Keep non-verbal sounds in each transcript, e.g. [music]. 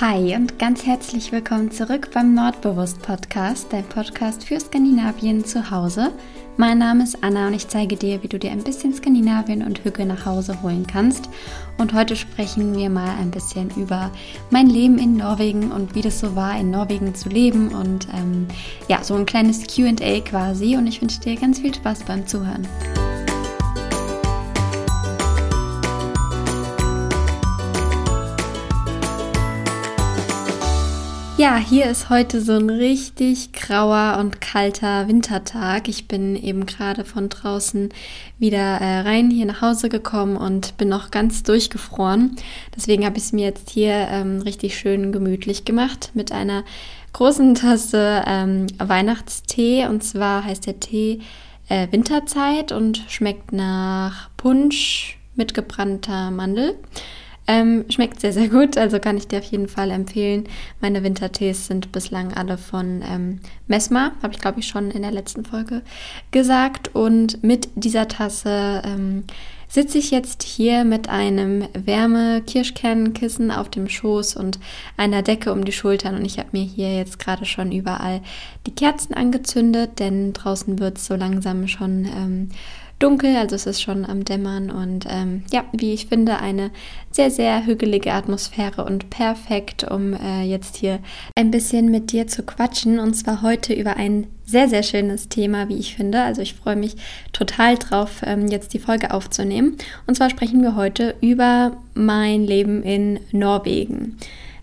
Hi und ganz herzlich willkommen zurück beim Nordbewusst Podcast, dein Podcast für Skandinavien zu Hause. Mein Name ist Anna und ich zeige dir, wie du dir ein bisschen Skandinavien und Hügel nach Hause holen kannst. Und heute sprechen wir mal ein bisschen über mein Leben in Norwegen und wie das so war, in Norwegen zu leben und ähm, ja, so ein kleines QA quasi. Und ich wünsche dir ganz viel Spaß beim Zuhören. Ja, hier ist heute so ein richtig grauer und kalter Wintertag. Ich bin eben gerade von draußen wieder äh, rein hier nach Hause gekommen und bin noch ganz durchgefroren. Deswegen habe ich es mir jetzt hier ähm, richtig schön gemütlich gemacht mit einer großen [laughs] Tasse ähm, Weihnachtstee. Und zwar heißt der Tee äh, Winterzeit und schmeckt nach Punsch mit gebrannter Mandel. Ähm, schmeckt sehr, sehr gut, also kann ich dir auf jeden Fall empfehlen. Meine Wintertees sind bislang alle von ähm, Mesma, habe ich glaube ich schon in der letzten Folge gesagt. Und mit dieser Tasse ähm, sitze ich jetzt hier mit einem Wärme-Kirschkernkissen auf dem Schoß und einer Decke um die Schultern. Und ich habe mir hier jetzt gerade schon überall die Kerzen angezündet, denn draußen wird es so langsam schon ähm, dunkel, also es ist schon am Dämmern und ähm, ja, wie ich finde, eine sehr, sehr hügelige Atmosphäre und perfekt, um äh, jetzt hier ein bisschen mit dir zu quatschen und zwar heute über ein sehr, sehr schönes Thema, wie ich finde. Also ich freue mich total drauf, ähm, jetzt die Folge aufzunehmen. Und zwar sprechen wir heute über mein Leben in Norwegen.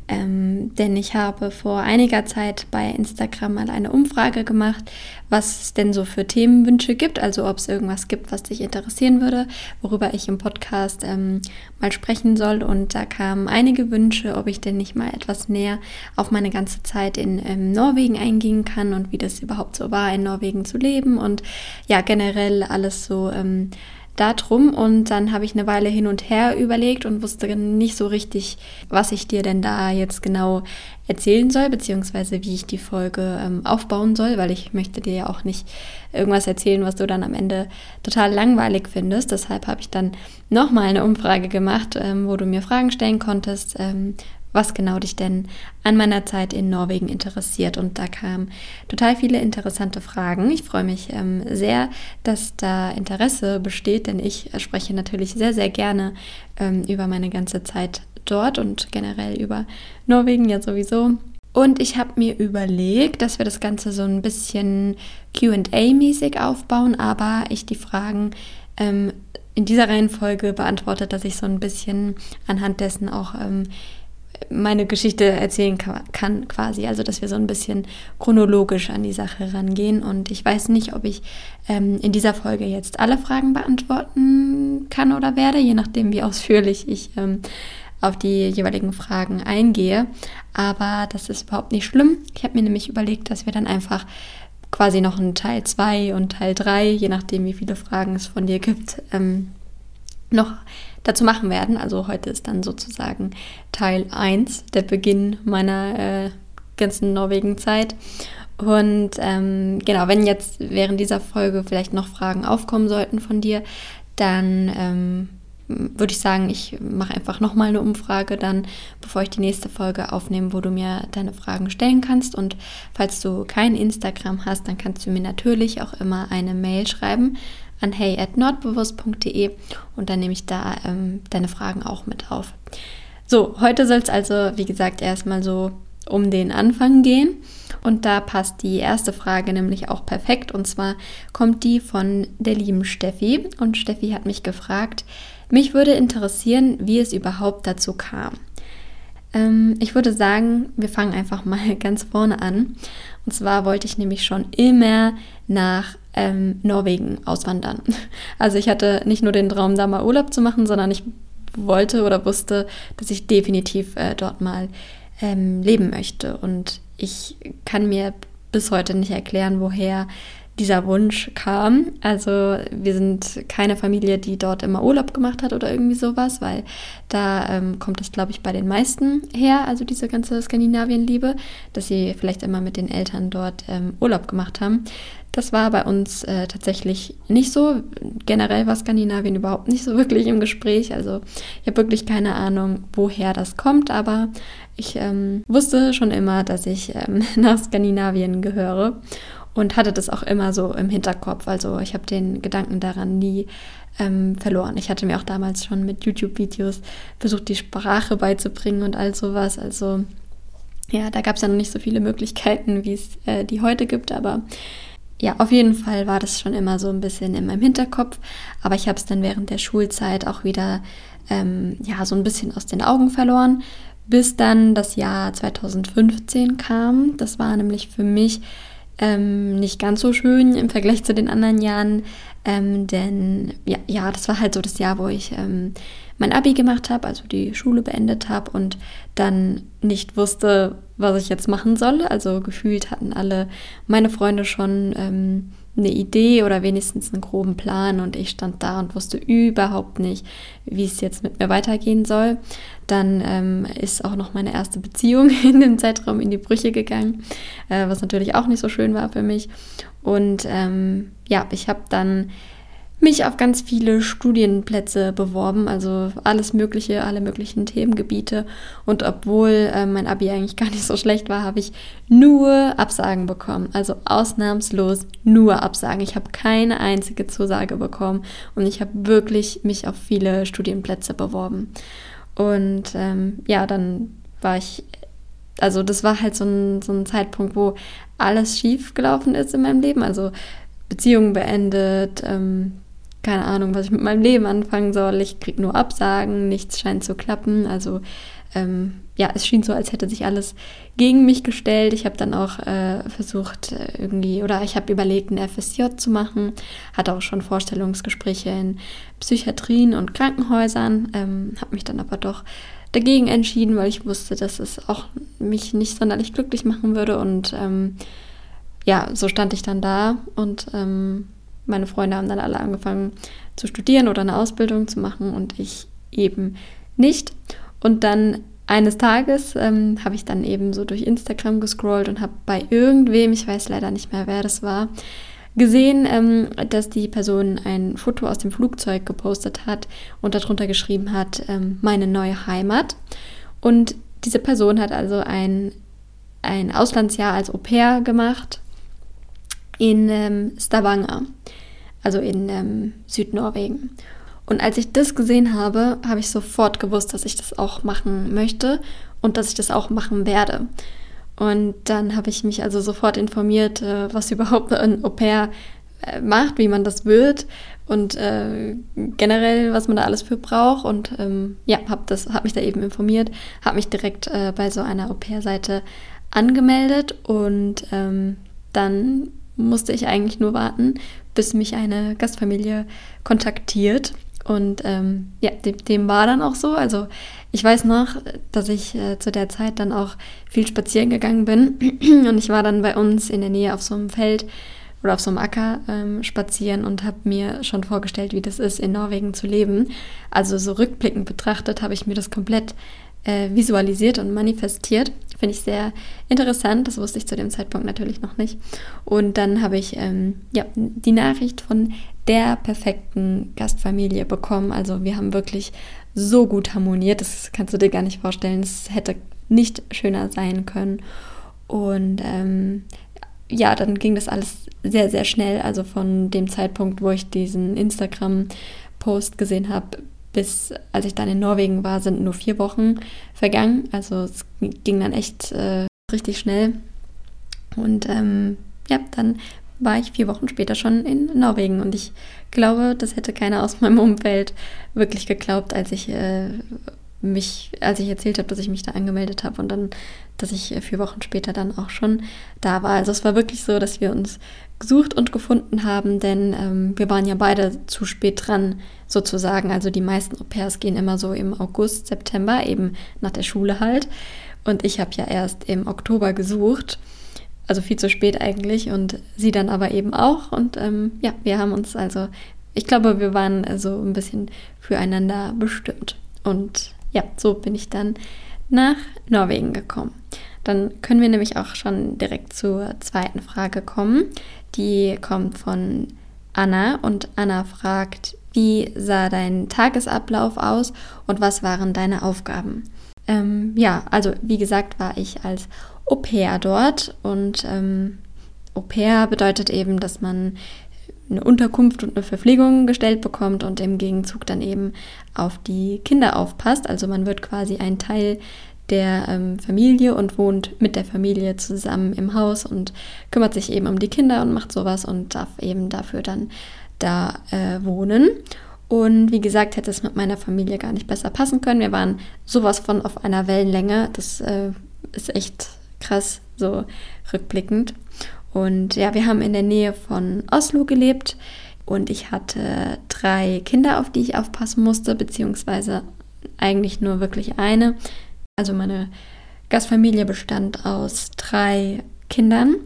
Ähm, denn ich habe vor einiger Zeit bei Instagram mal eine Umfrage gemacht, was es denn so für Themenwünsche gibt, also ob es irgendwas gibt, was dich interessieren würde, worüber ich im Podcast ähm, mal sprechen soll. Und da kamen einige Wünsche, ob ich denn nicht mal etwas näher auf meine ganze Zeit in ähm, Norwegen eingehen kann und wie das überhaupt so war, in Norwegen zu leben und ja, generell alles so ähm, darum und dann habe ich eine Weile hin und her überlegt und wusste nicht so richtig, was ich dir denn da jetzt genau erzählen soll, beziehungsweise wie ich die Folge ähm, aufbauen soll, weil ich möchte dir ja auch nicht irgendwas erzählen, was du dann am Ende total langweilig findest. Deshalb habe ich dann nochmal eine Umfrage gemacht, ähm, wo du mir Fragen stellen konntest, ähm, was genau dich denn an meiner Zeit in Norwegen interessiert. Und da kamen total viele interessante Fragen. Ich freue mich ähm, sehr, dass da Interesse besteht, denn ich spreche natürlich sehr, sehr gerne ähm, über meine ganze Zeit dort und generell über Norwegen ja sowieso. Und ich habe mir überlegt, dass wir das Ganze so ein bisschen QA-mäßig aufbauen, aber ich die Fragen ähm, in dieser Reihenfolge beantwortet, dass ich so ein bisschen anhand dessen auch ähm, meine Geschichte erzählen kann, quasi. Also, dass wir so ein bisschen chronologisch an die Sache rangehen. Und ich weiß nicht, ob ich ähm, in dieser Folge jetzt alle Fragen beantworten kann oder werde, je nachdem, wie ausführlich ich ähm, auf die jeweiligen Fragen eingehe. Aber das ist überhaupt nicht schlimm. Ich habe mir nämlich überlegt, dass wir dann einfach quasi noch einen Teil 2 und Teil 3, je nachdem, wie viele Fragen es von dir gibt, ähm, noch dazu machen werden. Also heute ist dann sozusagen Teil 1, der Beginn meiner äh, ganzen Norwegen-Zeit. Und ähm, genau, wenn jetzt während dieser Folge vielleicht noch Fragen aufkommen sollten von dir, dann ähm, würde ich sagen, ich mache einfach nochmal eine Umfrage dann, bevor ich die nächste Folge aufnehme, wo du mir deine Fragen stellen kannst. Und falls du kein Instagram hast, dann kannst du mir natürlich auch immer eine Mail schreiben an hey@nordbewusst.de und dann nehme ich da ähm, deine Fragen auch mit auf. So, heute soll es also, wie gesagt, erstmal so um den Anfang gehen. Und da passt die erste Frage nämlich auch perfekt. Und zwar kommt die von der lieben Steffi. Und Steffi hat mich gefragt, mich würde interessieren, wie es überhaupt dazu kam. Ähm, ich würde sagen, wir fangen einfach mal [laughs] ganz vorne an. Und zwar wollte ich nämlich schon immer nach ähm, Norwegen auswandern. [laughs] Also ich hatte nicht nur den Traum, da mal Urlaub zu machen, sondern ich wollte oder wusste, dass ich definitiv äh, dort mal ähm, leben möchte. Und ich kann mir bis heute nicht erklären, woher dieser Wunsch kam. Also wir sind keine Familie, die dort immer Urlaub gemacht hat oder irgendwie sowas, weil da ähm, kommt es, glaube ich, bei den meisten her, also diese ganze Skandinavien-Liebe, dass sie vielleicht immer mit den Eltern dort ähm, Urlaub gemacht haben. Das war bei uns äh, tatsächlich nicht so. Generell war Skandinavien überhaupt nicht so wirklich im Gespräch. Also ich habe wirklich keine Ahnung, woher das kommt, aber ich ähm, wusste schon immer, dass ich ähm, [laughs] nach Skandinavien gehöre und hatte das auch immer so im Hinterkopf. Also ich habe den Gedanken daran nie ähm, verloren. Ich hatte mir auch damals schon mit YouTube-Videos versucht, die Sprache beizubringen und all sowas. Also ja, da gab es ja noch nicht so viele Möglichkeiten, wie es äh, die heute gibt, aber ja, auf jeden Fall war das schon immer so ein bisschen in meinem Hinterkopf, aber ich habe es dann während der Schulzeit auch wieder ähm, ja so ein bisschen aus den Augen verloren, bis dann das Jahr 2015 kam. Das war nämlich für mich ähm, nicht ganz so schön im Vergleich zu den anderen Jahren, ähm, denn ja, ja, das war halt so das Jahr, wo ich ähm, mein Abi gemacht habe, also die Schule beendet habe und dann nicht wusste, was ich jetzt machen soll. Also gefühlt hatten alle meine Freunde schon ähm, eine Idee oder wenigstens einen groben Plan und ich stand da und wusste überhaupt nicht, wie es jetzt mit mir weitergehen soll. Dann ähm, ist auch noch meine erste Beziehung [laughs] in dem Zeitraum in die Brüche gegangen, äh, was natürlich auch nicht so schön war für mich. Und ähm, ja, ich habe dann mich auf ganz viele Studienplätze beworben, also alles Mögliche, alle möglichen Themengebiete. Und obwohl äh, mein Abi eigentlich gar nicht so schlecht war, habe ich nur Absagen bekommen. Also ausnahmslos nur Absagen. Ich habe keine einzige Zusage bekommen und ich habe wirklich mich auf viele Studienplätze beworben. Und ähm, ja, dann war ich, also das war halt so ein, so ein Zeitpunkt, wo alles schief gelaufen ist in meinem Leben. Also Beziehungen beendet, ähm, keine Ahnung, was ich mit meinem Leben anfangen soll. Ich kriege nur Absagen, nichts scheint zu klappen. Also ähm, ja, es schien so, als hätte sich alles gegen mich gestellt. Ich habe dann auch äh, versucht, äh, irgendwie, oder ich habe überlegt, ein FSJ zu machen, hatte auch schon Vorstellungsgespräche in Psychiatrien und Krankenhäusern, ähm, habe mich dann aber doch dagegen entschieden, weil ich wusste, dass es auch mich nicht sonderlich glücklich machen würde. Und ähm, ja, so stand ich dann da und ähm, meine Freunde haben dann alle angefangen zu studieren oder eine Ausbildung zu machen und ich eben nicht. Und dann eines Tages ähm, habe ich dann eben so durch Instagram gescrollt und habe bei irgendwem, ich weiß leider nicht mehr, wer das war, gesehen, ähm, dass die Person ein Foto aus dem Flugzeug gepostet hat und darunter geschrieben hat, ähm, meine neue Heimat. Und diese Person hat also ein, ein Auslandsjahr als Au pair gemacht in ähm, Stavanger, also in ähm, Südnorwegen. Und als ich das gesehen habe, habe ich sofort gewusst, dass ich das auch machen möchte und dass ich das auch machen werde. Und dann habe ich mich also sofort informiert, äh, was [laughs] überhaupt ein Au pair äh, macht, wie man das wird und äh, generell, was man da alles für braucht. Und ähm, ja, habe hab mich da eben informiert, habe mich direkt äh, bei so einer Au pair-Seite angemeldet und ähm, dann musste ich eigentlich nur warten, bis mich eine Gastfamilie kontaktiert. Und ähm, ja, dem, dem, war dann auch so. Also ich weiß noch, dass ich äh, zu der Zeit dann auch viel spazieren gegangen bin. [clears throat] Und ich war dann bei uns in der Nähe auf so einem Feld oder auf so einem Acker ähm, spazieren und habe mir schon vorgestellt, wie das ist, in Norwegen zu leben. Also so rückblickend betrachtet habe ich mir das komplett äh, visualisiert und manifestiert. Finde ich sehr interessant. Das wusste ich zu dem Zeitpunkt natürlich noch nicht. Und dann habe ich ähm, ja, die Nachricht von der perfekten Gastfamilie bekommen. Also wir haben wirklich so gut harmoniert. Das kannst du dir gar nicht vorstellen. Es hätte nicht schöner sein können. Und ähm, ja, dann ging das alles sehr, sehr schnell. Also von dem Zeitpunkt, wo ich diesen Instagram-Post gesehen habe, bis als ich dann in Norwegen war, sind nur vier Wochen vergangen. Also es ging dann echt äh, richtig schnell. Und ähm, ja, dann war ich vier Wochen später schon in Norwegen. Und ich glaube, das hätte keiner aus meinem Umfeld wirklich geglaubt, als ich äh, mich, als ich erzählt habe, dass ich mich da angemeldet habe und dann, dass ich äh, vier Wochen später dann auch schon da war. Also es war wirklich so, dass wir uns gesucht und gefunden haben, denn ähm, wir waren ja beide zu spät dran, sozusagen. Also die meisten Au pairs gehen immer so im August, September, eben nach der Schule halt. Und ich habe ja erst im Oktober gesucht, also viel zu spät eigentlich, und sie dann aber eben auch. Und ähm, ja, wir haben uns also, ich glaube, wir waren also ein bisschen füreinander bestimmt. Und ja, so bin ich dann nach Norwegen gekommen. Dann können wir nämlich auch schon direkt zur zweiten Frage kommen. Die kommt von Anna und Anna fragt, wie sah dein Tagesablauf aus und was waren deine Aufgaben? Ähm, ja, also wie gesagt, war ich als Au pair dort und ähm, Au pair bedeutet eben, dass man eine Unterkunft und eine Verpflegung gestellt bekommt und im Gegenzug dann eben auf die Kinder aufpasst. Also man wird quasi ein Teil der ähm, Familie und wohnt mit der Familie zusammen im Haus und kümmert sich eben um die Kinder und macht sowas und darf eben dafür dann da äh, wohnen. Und wie gesagt, hätte es mit meiner Familie gar nicht besser passen können. Wir waren sowas von auf einer Wellenlänge. Das äh, ist echt krass, so rückblickend. Und ja, wir haben in der Nähe von Oslo gelebt und ich hatte drei Kinder, auf die ich aufpassen musste, beziehungsweise eigentlich nur wirklich eine. Also meine Gastfamilie bestand aus drei Kindern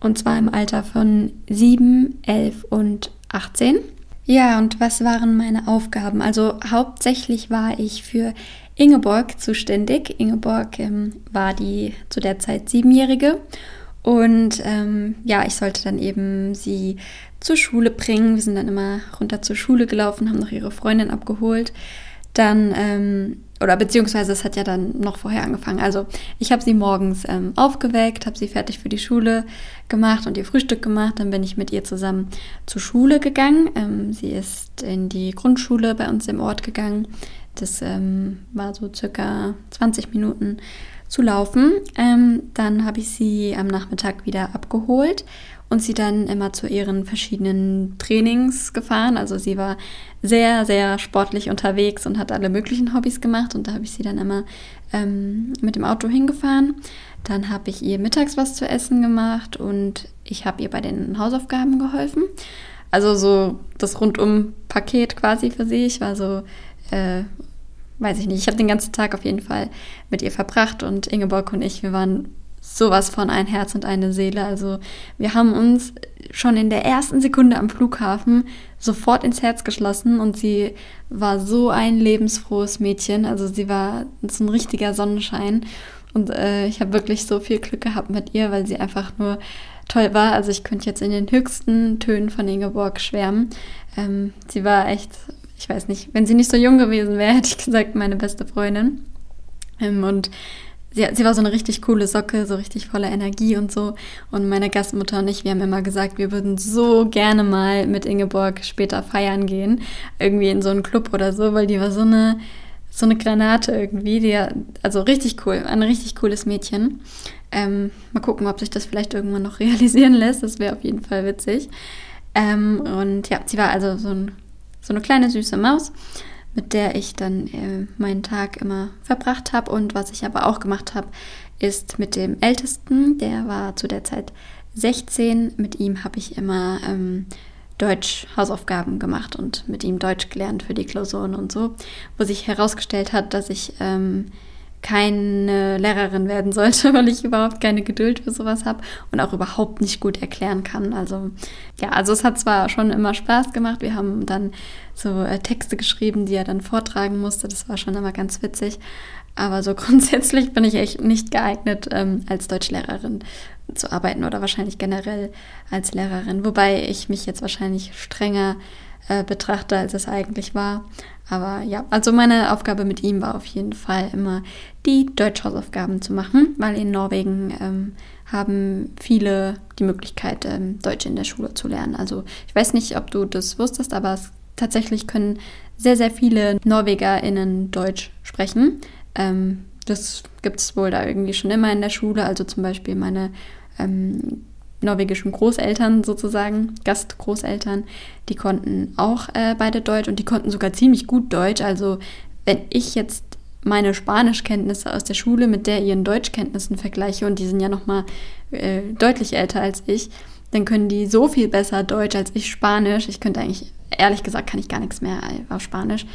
und zwar im Alter von sieben, elf und 18. Ja, und was waren meine Aufgaben? Also hauptsächlich war ich für Ingeborg zuständig. Ingeborg ähm, war die zu der Zeit siebenjährige und ähm, ja, ich sollte dann eben sie zur Schule bringen. Wir sind dann immer runter zur Schule gelaufen, haben noch ihre Freundin abgeholt. Dann ähm, oder beziehungsweise es hat ja dann noch vorher angefangen. Also ich habe sie morgens ähm, aufgeweckt, habe sie fertig für die Schule gemacht und ihr Frühstück gemacht. Dann bin ich mit ihr zusammen zur Schule gegangen. Ähm, sie ist in die Grundschule bei uns im Ort gegangen. Das ähm, war so circa 20 Minuten zu laufen. Ähm, dann habe ich sie am Nachmittag wieder abgeholt und sie dann immer zu ihren verschiedenen Trainings gefahren. Also sie war sehr, sehr sportlich unterwegs und hat alle möglichen Hobbys gemacht und da habe ich sie dann immer ähm, mit dem Auto hingefahren. Dann habe ich ihr mittags was zu essen gemacht und ich habe ihr bei den Hausaufgaben geholfen. Also so das Rundum-Paket quasi für sie. Ich war so, äh, weiß ich nicht, ich habe den ganzen Tag auf jeden Fall mit ihr verbracht und Ingeborg und ich, wir waren sowas von ein Herz und eine Seele. Also wir haben uns schon in der ersten Sekunde am Flughafen sofort ins Herz geschlossen und sie war so ein lebensfrohes Mädchen. Also sie war so ein richtiger Sonnenschein und äh, ich habe wirklich so viel Glück gehabt mit ihr, weil sie einfach nur toll war. Also ich könnte jetzt in den höchsten Tönen von Ingeborg schwärmen. Ähm, sie war echt, ich weiß nicht, wenn sie nicht so jung gewesen wäre, [laughs] hätte ich gesagt, meine beste Freundin. Ähm, und sie, sie war so eine richtig coole Socke, so richtig voller Energie und so. Und meine Gastmutter und ich, wir haben immer gesagt, wir würden so gerne mal mit Ingeborg später feiern gehen. Irgendwie in so einen Club oder so, weil die war so eine, so eine Granate irgendwie. Die, also richtig cool, ein richtig cooles Mädchen. Ähm, mal gucken, ob sich das vielleicht irgendwann noch [laughs] realisieren lässt. Das wäre auf jeden Fall witzig. Ähm, und ja, sie war also so, ein, so eine kleine süße Maus mit der ich dann äh, meinen Tag immer verbracht habe. Und was ich aber auch gemacht habe, ist mit dem Ältesten, der war zu der Zeit 16, mit ihm habe ich immer ähm, Deutsch Hausaufgaben gemacht und mit ihm Deutsch gelernt für die Klausuren und so, wo sich herausgestellt hat, dass ich ähm, keine Lehrerin werden sollte, [laughs] weil ich überhaupt keine Geduld für sowas habe und auch überhaupt nicht gut erklären kann. Also ja, also es hat zwar schon immer Spaß gemacht. Wir haben dann so äh, Texte geschrieben, die er dann vortragen musste. Das war schon immer ganz witzig. Aber so [laughs] grundsätzlich bin ich echt nicht geeignet, ähm, als Deutschlehrerin zu arbeiten oder wahrscheinlich generell als Lehrerin. Wobei ich mich jetzt wahrscheinlich strenger äh, betrachte, als es eigentlich war. Aber ja, also meine Aufgabe mit ihm war auf jeden Fall immer die Deutschhausaufgaben zu machen, weil in Norwegen ähm, haben viele die Möglichkeit, ähm, Deutsch in der Schule zu lernen. Also ich weiß nicht, ob du das wusstest, aber es, tatsächlich können sehr, sehr viele NorwegerInnen Deutsch sprechen. Ähm, das gibt es wohl da irgendwie schon immer in der Schule. Also zum Beispiel meine ähm, norwegischen Großeltern sozusagen, Gastgroßeltern, die konnten auch äh, beide Deutsch und die konnten sogar ziemlich gut Deutsch. Also wenn ich jetzt meine Spanischkenntnisse aus der Schule mit der ihren Deutschkenntnissen vergleiche und die sind ja noch mal äh, deutlich älter als ich, dann können die so viel besser Deutsch als ich Spanisch. Ich könnte eigentlich, ehrlich gesagt, kann ich gar nichts mehr auf Spanisch.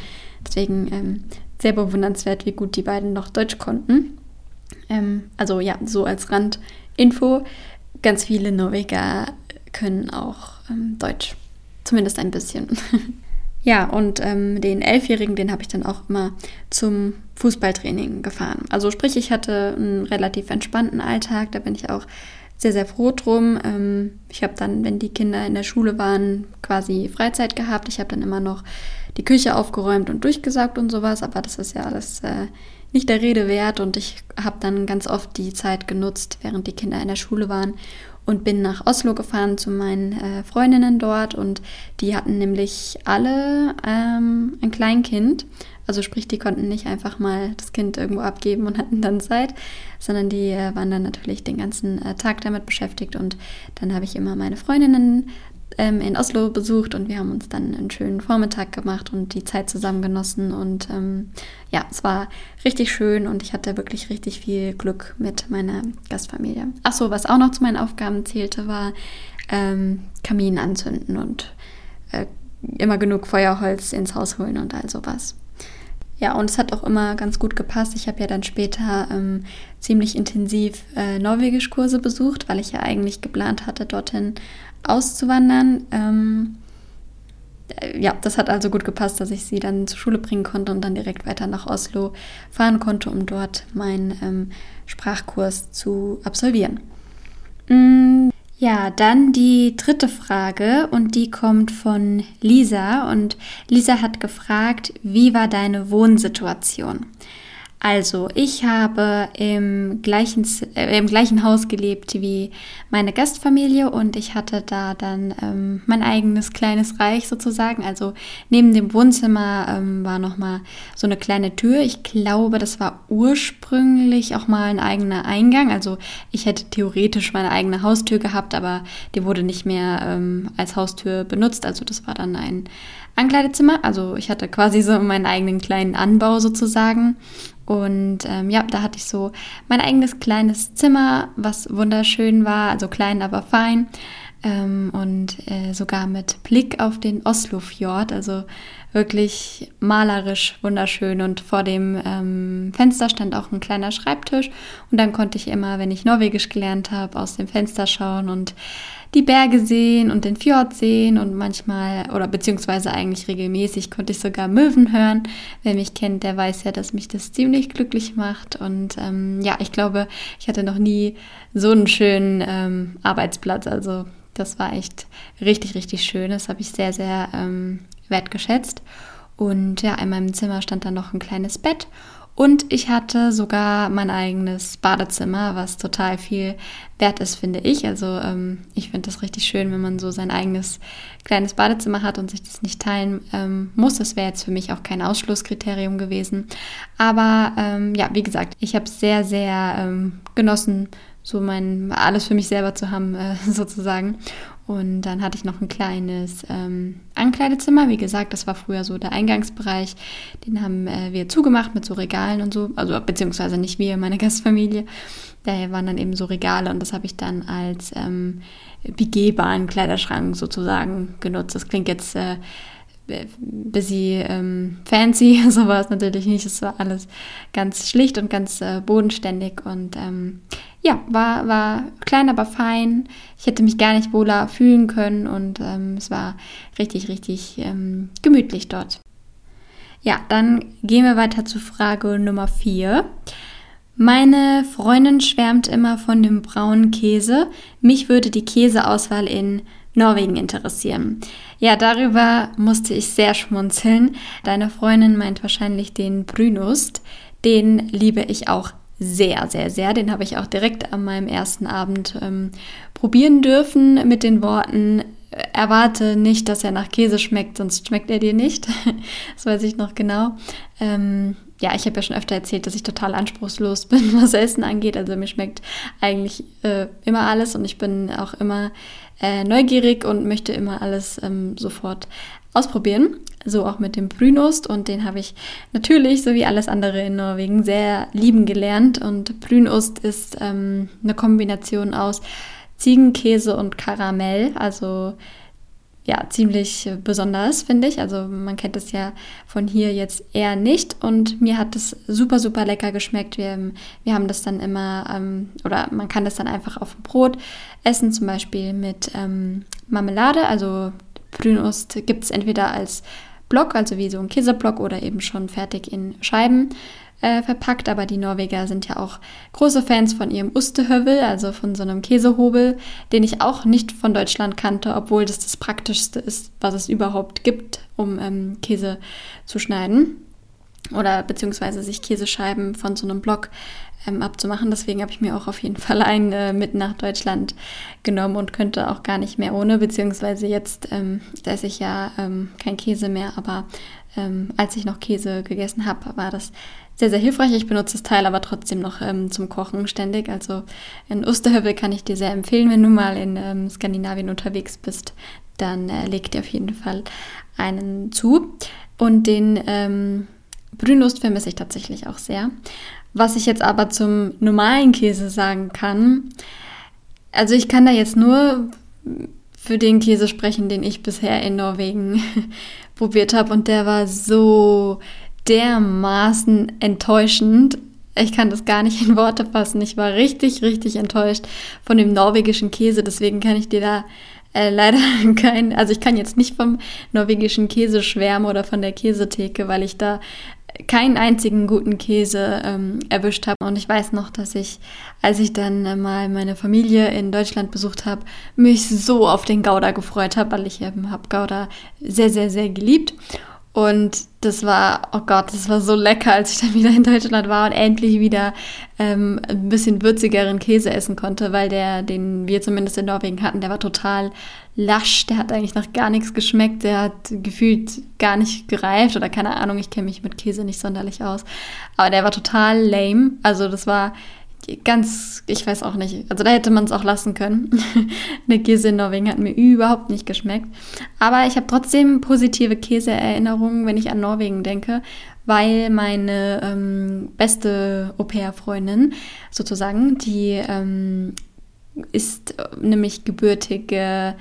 Deswegen ähm, sehr bewundernswert, wie gut die beiden noch Deutsch konnten. Ähm, also ja, so als Randinfo ganz viele Norweger können auch ähm, Deutsch. Zumindest ein bisschen. [laughs] Ja, und ähm, den Elfjährigen, den habe ich dann auch immer zum Fußballtraining gefahren. Also sprich, ich hatte einen relativ entspannten Alltag, da bin ich auch sehr, sehr froh drum. Ähm, ich habe dann, wenn die Kinder in der Schule waren, quasi Freizeit gehabt. Ich habe dann immer noch die Küche aufgeräumt und durchgesaugt und sowas, aber das ist ja alles äh, nicht der Rede wert und ich habe dann ganz oft die Zeit genutzt, während die Kinder in der Schule waren und bin nach Oslo gefahren zu meinen äh, Freundinnen dort und die hatten nämlich alle ähm, ein Kleinkind. Also sprich, die konnten nicht einfach mal das Kind irgendwo abgeben und hatten dann Zeit, sondern die äh, waren dann natürlich den ganzen äh, Tag damit beschäftigt und dann habe ich immer meine Freundinnen ähm, in Oslo besucht und wir haben uns dann einen schönen Vormittag gemacht und die Zeit zusammen genossen. Und ähm, ja, es war richtig schön und ich hatte wirklich richtig viel Glück mit meiner Gastfamilie. Achso, was auch noch zu meinen Aufgaben zählte, war ähm, Kamin anzünden und äh, immer genug Feuerholz ins Haus holen und all sowas. Ja, und es hat auch immer ganz gut gepasst. Ich habe ja dann später ähm, ziemlich intensiv äh, Norwegischkurse besucht, weil ich ja eigentlich geplant hatte, dorthin auszuwandern. Ähm, äh, ja, das hat also gut gepasst, dass ich sie dann zur Schule bringen konnte und dann direkt weiter nach Oslo fahren konnte, um dort meinen ähm, Sprachkurs zu absolvieren. Mm, ja, dann die dritte Frage und die kommt von Lisa und Lisa hat gefragt, wie war deine Wohnsituation? Also, ich habe im gleichen, äh, im gleichen Haus gelebt wie meine Gastfamilie und ich hatte da dann ähm, mein eigenes kleines Reich sozusagen. Also neben dem Wohnzimmer ähm, war nochmal so eine kleine Tür. Ich glaube, das war ursprünglich auch mal ein eigener Eingang. Also ich hätte theoretisch meine eigene Haustür gehabt, aber die wurde nicht mehr ähm, als Haustür benutzt. Also das war dann ein Ankleidezimmer. Also ich hatte quasi so meinen eigenen kleinen Anbau sozusagen. Und ähm, ja, da hatte ich so mein eigenes kleines Zimmer, was wunderschön war, also klein, aber fein. Ähm, und äh, sogar mit Blick auf den Oslofjord, also wirklich malerisch wunderschön. Und vor dem ähm, Fenster stand auch ein kleiner Schreibtisch. Und dann konnte ich immer, wenn ich Norwegisch gelernt habe, aus dem Fenster schauen und die Berge sehen und den Fjord sehen und manchmal oder beziehungsweise eigentlich regelmäßig konnte ich sogar Möwen hören. Wer mich kennt, der weiß ja, dass mich das ziemlich glücklich macht und ähm, ja, ich glaube, ich hatte noch nie so einen schönen ähm, Arbeitsplatz. Also das war echt richtig, richtig schön. Das habe ich sehr, sehr ähm, wertgeschätzt. Und ja, in meinem Zimmer stand dann noch ein kleines Bett und ich hatte sogar mein eigenes Badezimmer, was total viel wert ist, finde ich. Also ähm, ich finde das richtig schön, wenn man so sein eigenes kleines Badezimmer hat und sich das nicht teilen ähm, muss. Das wäre jetzt für mich auch kein Ausschlusskriterium gewesen. Aber ähm, ja, wie gesagt, ich habe sehr, sehr ähm, genossen, so mein alles für mich selber zu haben, äh, [laughs] sozusagen. Und dann hatte ich noch ein kleines ähm, Ankleidezimmer. Wie gesagt, das war früher so der Eingangsbereich. Den haben äh, wir zugemacht mit so Regalen und so. Also beziehungsweise nicht wir, meine [laughs] Gastfamilie. Daher waren dann eben so Regale und das habe ich dann als ähm, begehbaren Kleiderschrank sozusagen genutzt. Das klingt jetzt äh, busy ähm, fancy, [laughs] so war es natürlich nicht. Es war alles ganz schlicht und ganz äh, bodenständig und ähm, ja, war, war klein, aber fein. Ich hätte mich gar nicht wohler fühlen können und ähm, es war richtig, richtig ähm, gemütlich dort. Ja, dann gehen wir weiter zu Frage Nummer 4. Meine Freundin schwärmt immer von dem braunen Käse. Mich würde die Käseauswahl in Norwegen interessieren. Ja, darüber musste ich sehr schmunzeln. Deine Freundin meint wahrscheinlich den Brünost. Den liebe ich auch sehr, sehr, sehr. Den habe ich auch direkt an meinem ersten Abend ähm, probieren dürfen mit den Worten, äh, erwarte nicht, dass er nach Käse schmeckt, sonst schmeckt er dir nicht. [laughs] das weiß ich noch genau. Ähm, ja, ich habe ja schon öfter erzählt, dass ich total anspruchslos [laughs] bin, was Essen angeht. Also mir schmeckt eigentlich äh, immer alles und ich bin auch immer äh, neugierig und möchte immer alles ähm, sofort ausprobieren. So auch mit dem Brünost und den habe ich natürlich, so wie alles andere in Norwegen, sehr lieben gelernt. Und Brünost ist ähm, eine Kombination aus Ziegenkäse und Karamell, also ja, ziemlich besonders, finde ich. Also man kennt es ja von hier jetzt eher nicht und mir hat es super, super lecker geschmeckt. Wir, wir haben das dann immer, ähm, oder man kann das dann einfach auf dem Brot essen, zum Beispiel mit ähm, Marmelade, also Brünost gibt es entweder als Block, also wie so ein Käseblock oder eben schon fertig in Scheiben äh, verpackt. Aber die Norweger sind ja auch große Fans von ihrem Ustehövel, also von so einem Käsehobel, den ich auch nicht von Deutschland kannte, obwohl das das Praktischste ist, was es überhaupt gibt, um ähm, Käse zu schneiden oder beziehungsweise sich Käsescheiben von so einem Block ähm, abzumachen. Deswegen habe ich mir auch auf jeden Fall einen äh, mit nach Deutschland genommen und könnte auch gar nicht mehr ohne, beziehungsweise jetzt ähm, esse ich ja ähm, kein Käse mehr, aber ähm, als ich noch Käse gegessen habe, war das sehr, sehr hilfreich. Ich benutze das Teil aber trotzdem noch ähm, zum Kochen ständig. Also in Osterhövel kann ich dir sehr empfehlen, wenn du mal in ähm, Skandinavien unterwegs bist, dann äh, leg dir auf jeden Fall einen zu. Und den ähm, Brünost vermisse ich tatsächlich auch sehr. Was ich jetzt aber zum normalen Käse sagen kann, also ich kann da jetzt nur für den Käse sprechen, den ich bisher in Norwegen [laughs] probiert habe und der war so dermaßen enttäuschend. Ich kann das gar nicht in Worte fassen. Ich war richtig, richtig enttäuscht von dem norwegischen Käse. Deswegen kann ich dir da äh, leider [laughs] kein, also ich kann jetzt nicht vom norwegischen Käse schwärmen oder von der Käsetheke, weil ich da keinen einzigen guten Käse ähm, erwischt habe. Und ich weiß noch, dass ich, als ich dann äh, mal meine Familie in Deutschland besucht habe, mich so auf den Gouda gefreut habe, weil ich eben habe Gouda sehr, sehr, sehr geliebt. Und das war, oh Gott, das war so lecker, als ich dann wieder in Deutschland war und endlich wieder ähm, ein bisschen würzigeren Käse essen konnte, weil der, den wir zumindest in Norwegen hatten, der war total lasch, der hat eigentlich nach gar nichts geschmeckt, der hat gefühlt gar nicht gereift oder keine Ahnung, ich kenne mich mit Käse nicht sonderlich aus. Aber der war total lame. Also das war ganz, ich weiß auch nicht, also da hätte man es auch lassen können. [laughs] Eine Käse in Norwegen hat mir überhaupt nicht geschmeckt. Aber ich habe trotzdem positive Käseerinnerungen, wenn ich an Norwegen denke, weil meine ähm, beste Au-pair-Freundin sozusagen, die ähm, ist nämlich gebürtige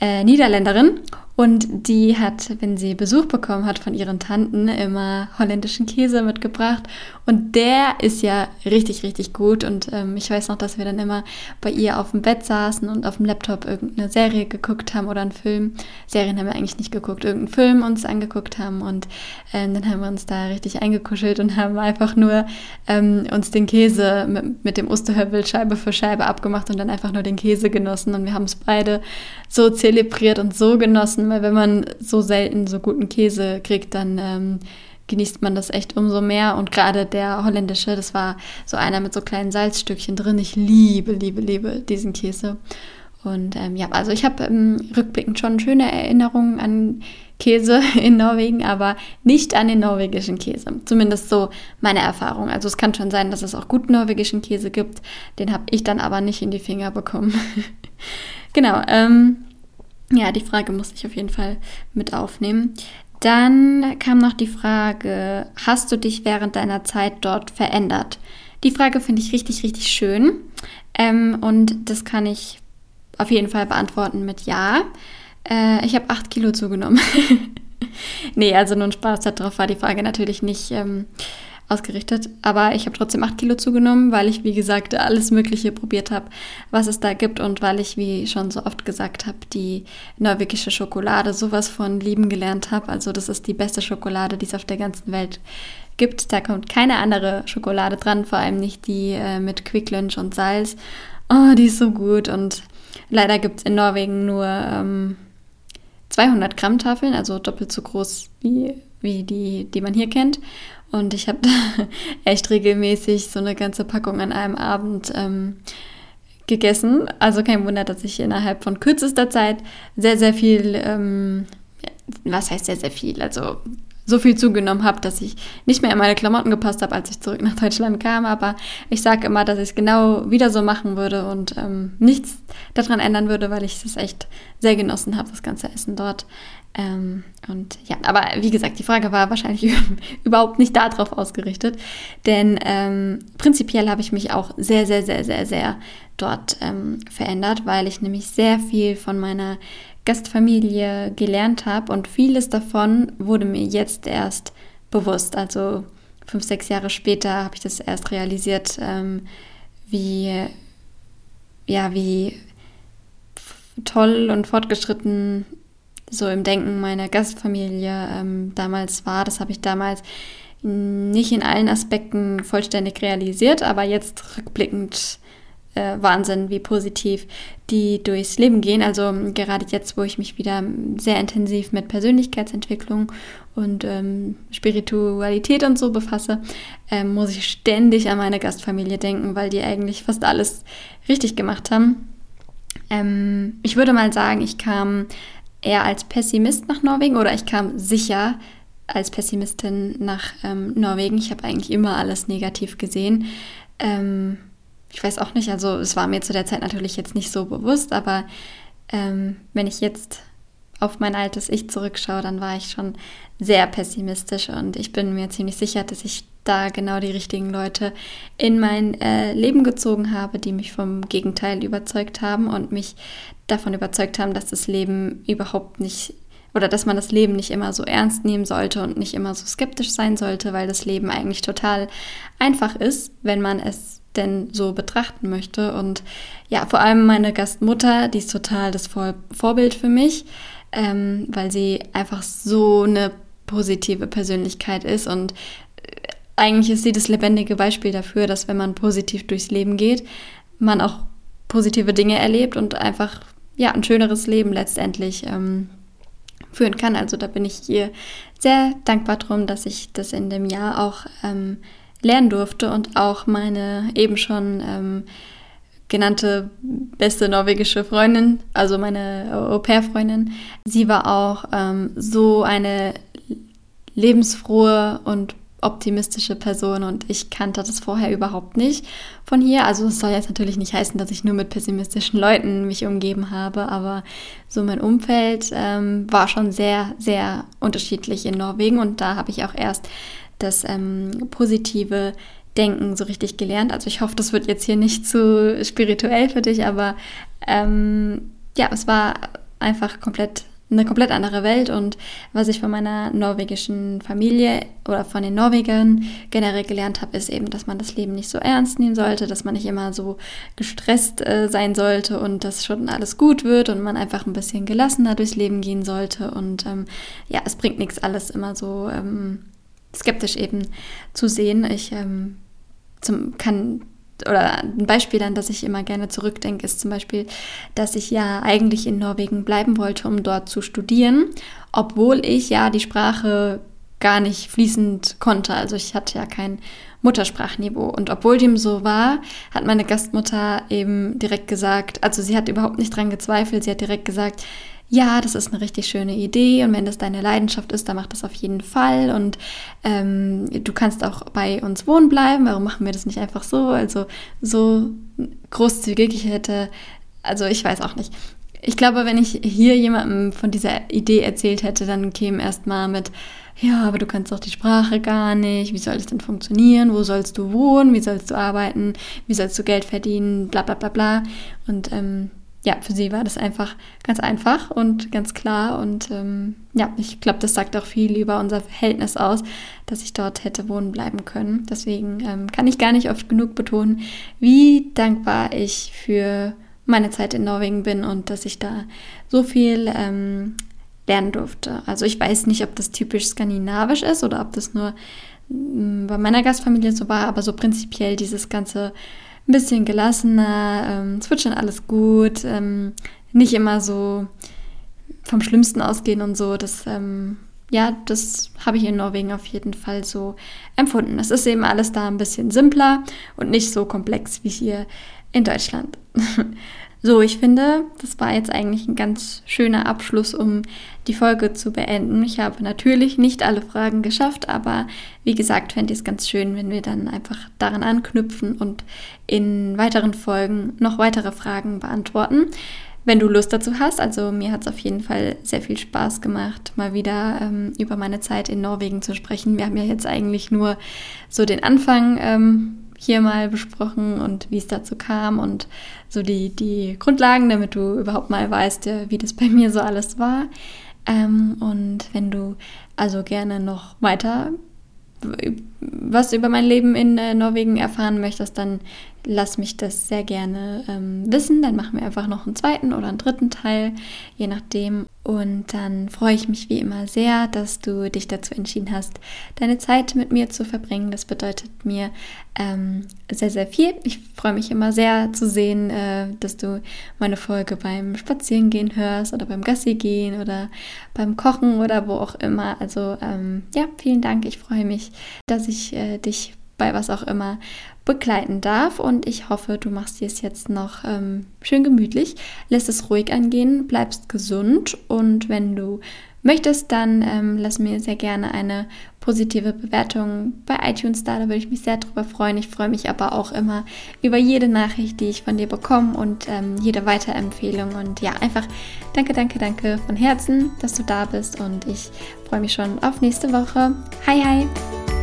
äh, Niederländerin und die hat, wenn sie Besuch bekommen hat von ihren Tanten, immer holländischen Käse mitgebracht. Und der ist ja richtig, richtig gut. Und ähm, ich weiß noch, dass wir dann immer bei ihr auf dem Bett saßen und auf dem Laptop irgendeine Serie geguckt haben oder einen Film. Serien haben wir eigentlich nicht geguckt, irgendeinen Film uns angeguckt haben. Und ähm, dann haben wir uns da richtig eingekuschelt und haben einfach nur ähm, uns den Käse mit, mit dem Osterhövel Scheibe für Scheibe abgemacht und dann einfach nur den Käse genossen. Und wir haben es beide so zelebriert und so genossen weil wenn man so selten so guten Käse kriegt, dann ähm, genießt man das echt umso mehr. Und gerade der holländische, das war so einer mit so kleinen Salzstückchen drin. Ich liebe, liebe, liebe diesen Käse. Und ähm, ja, also ich habe ähm, rückblickend schon schöne Erinnerungen an Käse [laughs] in Norwegen, aber nicht an den norwegischen Käse. Zumindest so meine Erfahrung. Also es kann schon sein, dass es auch guten norwegischen Käse gibt. Den habe ich dann aber nicht in die Finger bekommen. [laughs] genau. Ähm, ja, die Frage muss ich auf jeden Fall mit aufnehmen. Dann kam noch die Frage, hast du dich während deiner Zeit dort verändert? Die Frage finde ich richtig, richtig schön. Ähm, und das kann ich auf jeden Fall beantworten mit Ja. Äh, ich habe acht Kilo zugenommen. [laughs] nee, also nun Spaß, darauf war die Frage natürlich nicht. Ähm, ausgerichtet. Aber ich habe trotzdem 8 Kilo zugenommen, weil ich, wie gesagt, alles Mögliche probiert habe, was es da gibt und weil ich, wie schon so oft gesagt habe, die norwegische Schokolade sowas von lieben gelernt habe. Also das ist die beste Schokolade, die es auf der ganzen Welt gibt. Da kommt keine andere Schokolade dran, vor allem nicht die äh, mit Quicklunch und Salz. Oh, die ist so gut und leider gibt es in Norwegen nur ähm, 200 Gramm Tafeln, also doppelt so groß wie, wie die, die man hier kennt. Und ich habe [laughs] echt regelmäßig so eine ganze Packung an einem Abend ähm, gegessen. Also kein Wunder, dass ich innerhalb von kürzester Zeit sehr, sehr viel, ähm, was heißt sehr, sehr viel? Also so viel zugenommen habe, dass ich nicht mehr in meine Klamotten gepasst habe, als ich zurück nach Deutschland kam. Aber ich sage immer, dass ich es genau wieder so machen würde und ähm, nichts daran ändern würde, weil ich es echt sehr genossen habe, das ganze Essen dort. Ähm, und ja, aber wie gesagt, die Frage war wahrscheinlich [laughs] überhaupt nicht darauf ausgerichtet, denn ähm, prinzipiell habe ich mich auch sehr, sehr, sehr, sehr, sehr dort ähm, verändert, weil ich nämlich sehr viel von meiner Gastfamilie gelernt habe und vieles davon wurde mir jetzt erst bewusst. Also fünf, sechs Jahre später habe ich das erst realisiert, ähm, wie, ja, wie toll und fortgeschritten so im Denken meiner Gastfamilie ähm, damals war. Das habe ich damals nicht in allen Aspekten vollständig realisiert, aber jetzt rückblickend äh, Wahnsinn, wie positiv die durchs Leben gehen. Also gerade jetzt, wo ich mich wieder sehr intensiv mit Persönlichkeitsentwicklung und ähm, Spiritualität und so befasse, ähm, muss ich ständig an meine Gastfamilie denken, weil die eigentlich fast alles richtig gemacht haben. Ähm, ich würde mal sagen, ich kam eher als Pessimist nach Norwegen oder ich kam sicher als Pessimistin nach ähm, Norwegen. Ich habe eigentlich immer alles negativ gesehen. Ähm, ich weiß auch nicht, also es war mir zu der Zeit natürlich jetzt nicht so bewusst, aber ähm, wenn ich jetzt auf mein altes Ich zurückschaue, dann war ich schon sehr pessimistisch und ich bin mir ziemlich sicher, dass ich da genau die richtigen Leute in mein äh, Leben gezogen habe, die mich vom Gegenteil überzeugt haben und mich davon überzeugt haben, dass das Leben überhaupt nicht oder dass man das Leben nicht immer so ernst nehmen sollte und nicht immer so skeptisch sein sollte, weil das Leben eigentlich total einfach ist, wenn man es denn so betrachten möchte. Und ja, vor allem meine Gastmutter, die ist total das Vor Vorbild für mich, ähm, weil sie einfach so eine positive Persönlichkeit ist und äh, eigentlich ist sie das lebendige Beispiel dafür, dass wenn man positiv durchs Leben geht, man auch positive Dinge erlebt und einfach ja ein schöneres Leben letztendlich ähm, führen kann. Also da bin ich ihr sehr dankbar drum, dass ich das in dem Jahr auch ähm, lernen durfte und auch meine eben schon ähm, genannte beste norwegische Freundin, also meine Au-pair-Freundin, sie war auch ähm, so eine lebensfrohe und optimistische Person und ich kannte das vorher überhaupt nicht von hier. Also es soll jetzt natürlich nicht heißen, dass ich nur mit pessimistischen Leuten mich umgeben habe, aber so mein Umfeld ähm, war schon sehr, sehr unterschiedlich in Norwegen und da habe ich auch erst das ähm, positive Denken so richtig gelernt. Also ich hoffe, das wird jetzt hier nicht zu spirituell für dich, aber ähm, ja, es war einfach komplett eine komplett andere Welt und was ich von meiner norwegischen Familie oder von den Norwegern generell gelernt habe, ist eben, dass man das Leben nicht so ernst nehmen sollte, dass man nicht immer so gestresst äh, sein sollte und dass schon alles gut wird und man einfach ein bisschen gelassener durchs Leben gehen sollte und ähm, ja, es bringt nichts, alles immer so ähm, skeptisch eben zu sehen. Ich ähm, zum, kann oder ein Beispiel dann, das ich immer gerne zurückdenke, ist zum Beispiel, dass ich ja eigentlich in Norwegen bleiben wollte, um dort zu studieren, obwohl ich ja die Sprache gar nicht fließend konnte. Also ich hatte ja kein Muttersprachniveau. Und obwohl dem so war, hat meine Gastmutter eben direkt gesagt, also sie hat überhaupt nicht dran gezweifelt, sie hat direkt gesagt, ja, das ist eine richtig schöne Idee und wenn das deine Leidenschaft ist, dann mach das auf jeden Fall und ähm, du kannst auch bei uns wohnen bleiben. Warum machen wir das nicht einfach so? Also so großzügig, ich hätte, also ich weiß auch nicht. Ich glaube, wenn ich hier jemandem von dieser Idee erzählt hätte, dann käme erstmal mit, ja, aber du kannst doch die Sprache gar nicht, wie soll das denn funktionieren, wo sollst du wohnen, wie sollst du arbeiten, wie sollst du Geld verdienen, bla bla bla bla. Und ähm, ja, für sie war das einfach ganz einfach und ganz klar. Und ähm, ja, ich glaube, das sagt auch viel über unser Verhältnis aus, dass ich dort hätte wohnen bleiben können. Deswegen ähm, kann ich gar nicht oft genug betonen, wie dankbar ich für meine Zeit in Norwegen bin und dass ich da so viel ähm, lernen durfte. Also ich weiß nicht, ob das typisch skandinavisch ist oder ob das nur mm, bei meiner Gastfamilie so war, aber so prinzipiell dieses ganze ein bisschen gelassener, ähm, es wird schon alles gut, ähm, nicht immer so vom Schlimmsten ausgehen und so. Das, ähm, ja, das habe ich in Norwegen auf jeden Fall so empfunden. Es ist eben alles da ein bisschen simpler und nicht so komplex wie hier in Deutschland. [laughs] So, ich finde, das war jetzt eigentlich ein ganz schöner Abschluss, um die Folge zu beenden. Ich habe natürlich nicht alle Fragen geschafft, aber wie gesagt, fände ich es ganz schön, wenn wir dann einfach daran anknüpfen und in weiteren Folgen noch weitere Fragen beantworten. Wenn du Lust dazu hast, also mir hat es auf jeden Fall sehr viel Spaß gemacht, mal wieder ähm, über meine Zeit in Norwegen zu sprechen. Wir haben ja jetzt eigentlich nur so den Anfang ähm, hier mal besprochen und wie es dazu kam und so die, die Grundlagen, damit du überhaupt mal weißt, wie das bei mir so alles war. Ähm, und wenn du also gerne noch weiter was über mein Leben in äh, Norwegen erfahren möchtest, dann lass mich das sehr gerne ähm, wissen. Dann machen wir einfach noch einen zweiten oder einen dritten Teil, je nachdem. Und dann freue ich mich wie immer sehr, dass du dich dazu entschieden hast, deine Zeit mit mir zu verbringen. Das bedeutet mir ähm, sehr, sehr viel. Ich freue mich immer sehr zu sehen, äh, dass du meine Folge beim Spazierengehen hörst oder beim Gassi gehen oder beim Kochen oder wo auch immer. Also ähm, ja, vielen Dank. Ich freue mich, dass ich äh, dich bei was auch immer begleiten darf. Und ich hoffe, du machst dir es jetzt noch ähm, schön gemütlich, lässt es ruhig angehen, bleibst gesund und wenn du möchtest, dann ähm, lass mir sehr gerne eine positive Bewertung bei iTunes da. Da würde ich mich sehr drüber freuen. Ich freue mich aber auch immer über jede Nachricht, die ich von dir bekomme und ähm, jede Weiterempfehlung. Und ja, einfach danke, danke, danke von Herzen, dass du da bist und ich freue mich schon auf nächste Woche. Hi, hi!